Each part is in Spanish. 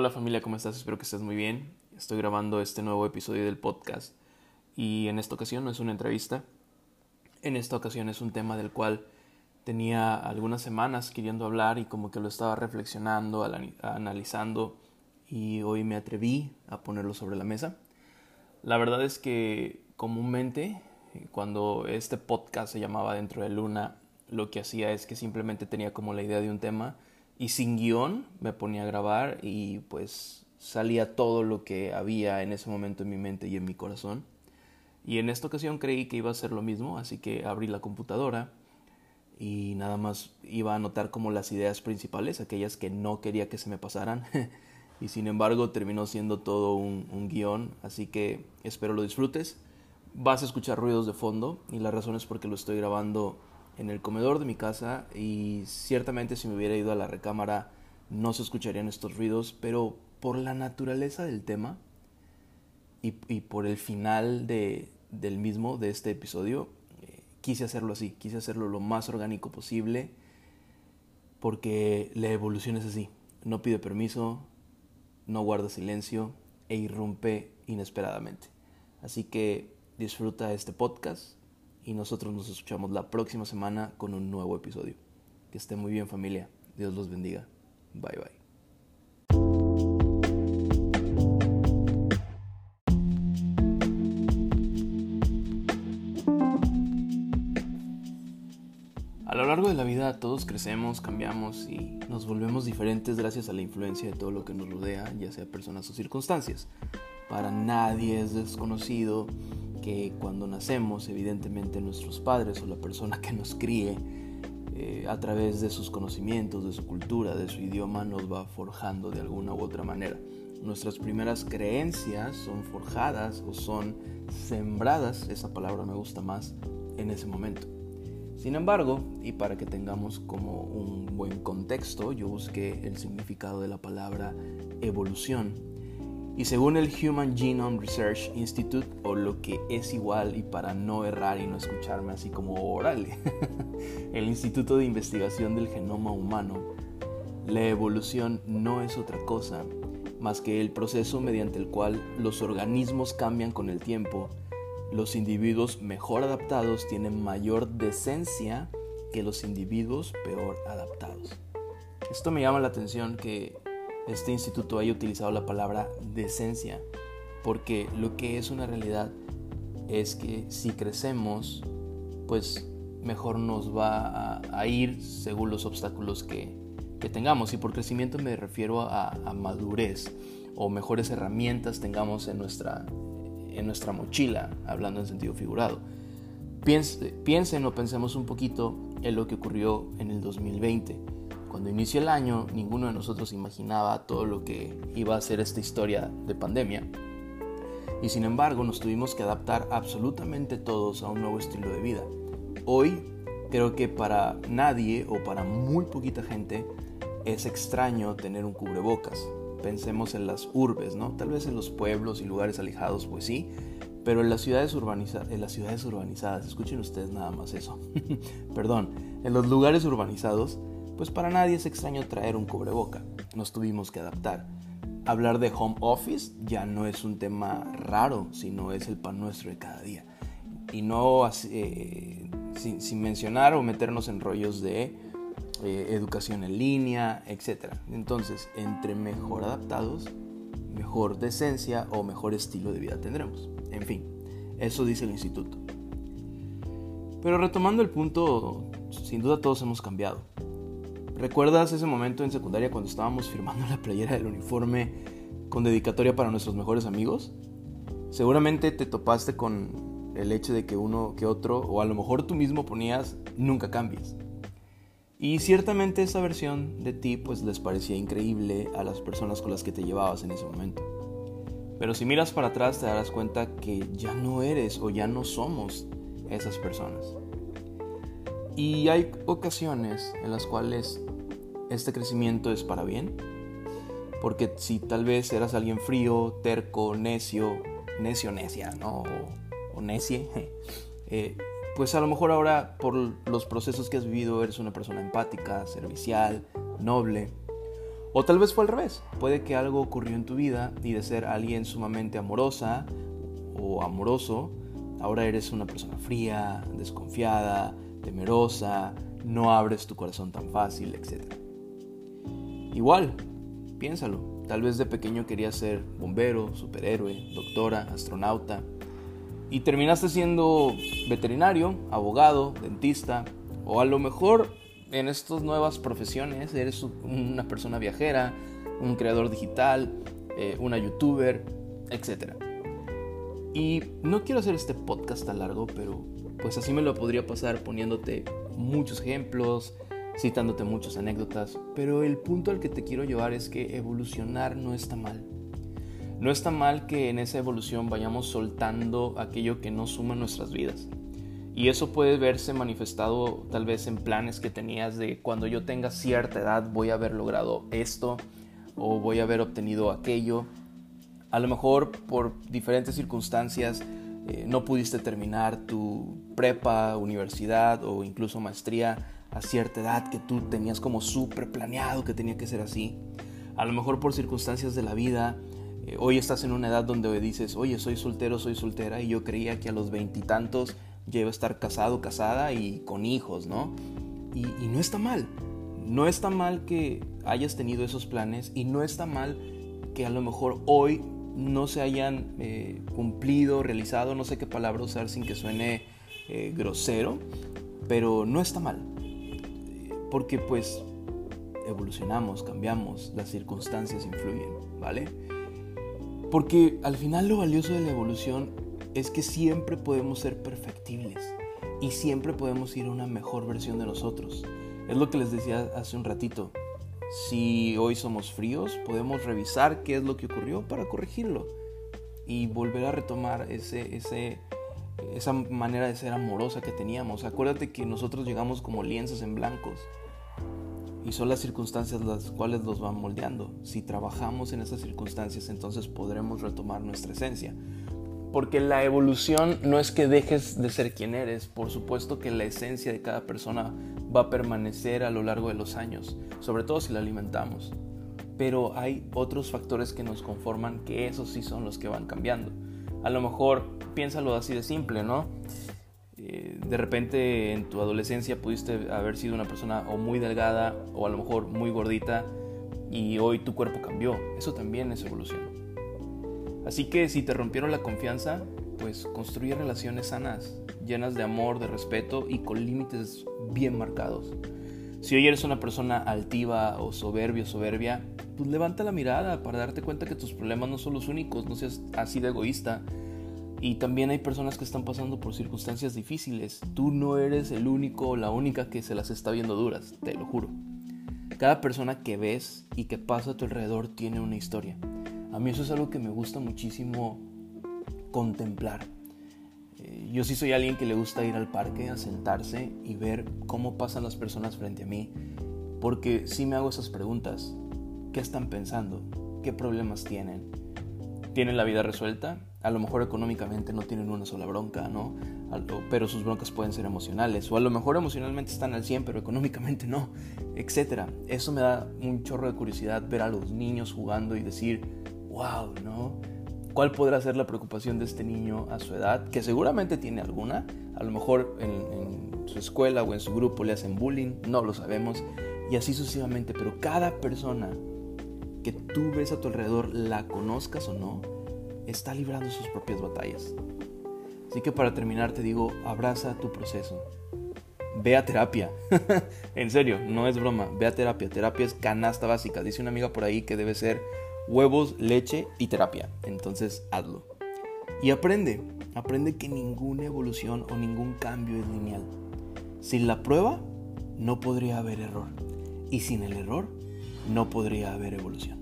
hola familia, ¿cómo estás? Espero que estés muy bien. Estoy grabando este nuevo episodio del podcast y en esta ocasión no es una entrevista. En esta ocasión es un tema del cual tenía algunas semanas queriendo hablar y como que lo estaba reflexionando, analizando y hoy me atreví a ponerlo sobre la mesa. La verdad es que comúnmente cuando este podcast se llamaba Dentro de Luna, lo que hacía es que simplemente tenía como la idea de un tema y sin guion me ponía a grabar y pues salía todo lo que había en ese momento en mi mente y en mi corazón. Y en esta ocasión creí que iba a ser lo mismo, así que abrí la computadora y nada más iba a anotar como las ideas principales, aquellas que no quería que se me pasaran. y sin embargo terminó siendo todo un, un guion, así que espero lo disfrutes. Vas a escuchar ruidos de fondo y la razón es porque lo estoy grabando en el comedor de mi casa y ciertamente si me hubiera ido a la recámara no se escucharían estos ruidos, pero por la naturaleza del tema y, por el final de, del mismo, de este episodio, eh, quise hacerlo así, quise hacerlo lo más orgánico posible porque la evolución es así, no pide permiso, no guarda silencio e irrumpe inesperadamente. Así que disfruta este podcast y nosotros nos escuchamos la próxima semana con un nuevo episodio. Que esté muy bien familia. Dios los bendiga. Bye bye. A lo largo de la vida todos crecemos, cambiamos y nos volvemos diferentes gracias a la influencia de todo lo que nos rodea, ya sea personas o circunstancias. Para nadie es desconocido que cuando nacemos, evidentemente nuestros padres o la persona que nos críe, eh, a través de sus conocimientos, de su cultura, de su idioma, nos va forjando de alguna u otra manera. Nuestras primeras creencias son forjadas o son sembradas, esa palabra me gusta más, en ese momento. Sin embargo, y para que tengamos como un buen contexto, yo busqué el significado de la palabra evolución y según el Human Genome Research Institute, o lo que es igual y para no errar y no escucharme así como oral, el Instituto de Investigación del Genoma Humano, la evolución no es otra cosa más que el proceso mediante el cual los organismos cambian con el tiempo. Los individuos mejor adaptados tienen mayor decencia que los individuos peor adaptados. Esto me llama la atención que este instituto haya utilizado la palabra decencia, porque lo que es una realidad es que si crecemos, pues mejor nos va a, ir según los obstáculos que, tengamos. Y por crecimiento me refiero a, madurez o mejores herramientas tengamos en nuestra, en nuestra mochila, hablando en sentido figurado. piensen o pensemos un poquito en lo que ocurrió en el 2020 cuando inició el año, ninguno de nosotros imaginaba todo lo que iba a ser esta historia de pandemia. Y sin embargo, nos tuvimos que adaptar absolutamente todos a un nuevo estilo de vida. Hoy, creo que para nadie o para muy poquita gente es extraño tener un cubrebocas. Pensemos en las urbes, ¿no? Tal vez en los pueblos y lugares alejados, pues sí, pero en las ciudades, urbanizadas, en las ciudades urbanizadas, escuchen ustedes nada más eso, perdón, en los lugares urbanizados pues para nadie es extraño traer un cubreboca. Nos tuvimos que adaptar. Hablar de home office ya no es un tema raro, sino es el pan nuestro de cada día. Y no eh, sin, mencionar o meternos en rollos de eh, educación en línea, etc. Entonces, entre mejor adaptados, mejor decencia o mejor estilo de vida tendremos. En fin, eso dice el instituto. Pero retomando el punto, sin duda todos hemos cambiado. ¿Recuerdas ese momento en secundaria cuando estábamos firmando la playera del uniforme con dedicatoria para nuestros mejores amigos? Seguramente te topaste con el hecho de que uno que otro, o a lo mejor tú mismo ponías nunca cambies. Y ciertamente esa versión de ti pues les parecía increíble a las personas con las que te llevabas en ese momento. Pero si miras para atrás te darás cuenta que ya no eres o ya no somos esas personas. Y hay ocasiones en las cuales este crecimiento es para bien. Porque si tal vez eras alguien frío, terco, necio, necio, necia, ¿no? O, necie, eh, pues a lo mejor ahora por los procesos que has vivido eres una persona empática, servicial, noble. O tal vez fue al revés. Puede que algo ocurrió en tu vida y de ser alguien sumamente amorosa o amoroso, ahora eres una persona fría, desconfiada, temerosa, no abres tu corazón tan fácil, etc. Igual, piénsalo. Tal vez de pequeño querías ser bombero, superhéroe, doctora, astronauta. Y terminaste siendo veterinario, abogado, dentista. O a lo mejor en estas nuevas profesiones eres una persona viajera, un creador digital, eh, una youtuber, etc. Y no quiero hacer este podcast tan largo, pero pues así me lo podría pasar poniéndote muchos ejemplos, citándote muchas anécdotas, pero el punto al que te quiero llevar es que evolucionar no está mal. No está mal que en esa evolución vayamos soltando aquello que no suma nuestras vidas. Y eso puede verse manifestado tal vez en planes que tenías de cuando yo tenga cierta edad voy a haber logrado esto o voy a haber obtenido aquello. A lo mejor por diferentes circunstancias eh, no pudiste terminar tu prepa, universidad o incluso maestría a cierta edad que tú tenías como súper planeado que tenía que ser así. A lo mejor por circunstancias de la vida, eh, hoy estás en una edad donde dices, oye, soy soltero, soy soltera, y yo creía que a los veintitantos ya iba a estar casado, casada y con hijos, ¿no? Y, no está mal. No está mal que hayas tenido esos planes y no está mal que a lo mejor hoy no se hayan eh, cumplido, realizado, no sé qué palabra usar sin que suene eh, grosero, pero no está mal, porque pues evolucionamos, cambiamos, las circunstancias influyen, ¿vale? Porque al final lo valioso de la evolución es que siempre podemos ser perfectibles y siempre podemos ir a una mejor versión de nosotros. Es lo que les decía hace un ratito. Si hoy somos fríos, podemos revisar qué es lo que ocurrió para corregirlo y volver a retomar ese, ese, esa manera de ser amorosa que teníamos. Acuérdate que nosotros llegamos como lienzos en blancos y son las circunstancias las cuales los van moldeando. Si trabajamos en esas circunstancias, entonces podremos retomar nuestra esencia. Porque la evolución no es que dejes de ser quien eres, por supuesto que la esencia de cada persona va a permanecer a lo largo de los años, sobre todo si la alimentamos. Pero hay otros factores que nos conforman que esos sí son los que van cambiando. A lo mejor piénsalo así de simple, ¿no? Eh, de repente en tu adolescencia pudiste haber sido una persona o muy delgada o a lo mejor muy gordita y hoy tu cuerpo cambió. Eso también es evolución. Así que si te rompieron la confianza, pues construye relaciones sanas, llenas de amor, de respeto y con límites bien marcados. Si hoy eres una persona altiva o soberbio, soberbia, pues levanta la mirada para darte cuenta que tus problemas no son los únicos, no seas así de egoísta. Y también hay personas que están pasando por circunstancias difíciles. Tú no eres el único o la única que se las está viendo duras, te lo juro. Cada persona que ves y que pasa a tu alrededor tiene una historia. A mí eso es algo que me gusta muchísimo contemplar. Eh, yo sí soy alguien que le gusta ir al parque a sentarse y ver cómo pasan las personas frente a mí, porque sí me hago esas preguntas. ¿Qué están pensando? ¿Qué problemas tienen? ¿Tienen la vida resuelta? A lo mejor económicamente no tienen una sola bronca, ¿no? Pero sus broncas pueden ser emocionales. O a lo mejor emocionalmente están al 100, pero económicamente no, etc. Eso me da un chorro de curiosidad ver a los niños jugando y decir, wow, ¿no? ¿Cuál podrá ser la preocupación de este niño a su edad? Que seguramente tiene alguna. A lo mejor en, su escuela o en su grupo le hacen bullying, no lo sabemos. Y así sucesivamente. Pero cada persona que tú ves a tu alrededor, la conozcas o no, está librando sus propias batallas. Así que para terminar te digo, abraza tu proceso. Ve a terapia. en serio, no es broma. Ve a terapia. Terapia es canasta básica. Dice una amiga por ahí que debe ser huevos, leche y terapia. Entonces hazlo. Y aprende, aprende que ninguna evolución o ningún cambio es lineal. Sin la prueba, no podría haber error. Y sin el error, no podría haber evolución.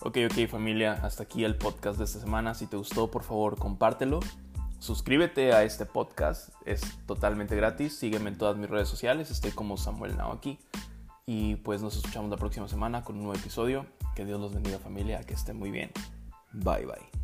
Ok, ok familia, hasta aquí el podcast de esta semana. Si te gustó, por favor, compártelo. Suscríbete a este podcast, es totalmente gratis. Sígueme en todas mis redes sociales, estoy como Samuel Now aquí. Y pues nos escuchamos la próxima semana con un nuevo episodio. Que Dios los bendiga familia, que estén muy bien. Bye bye.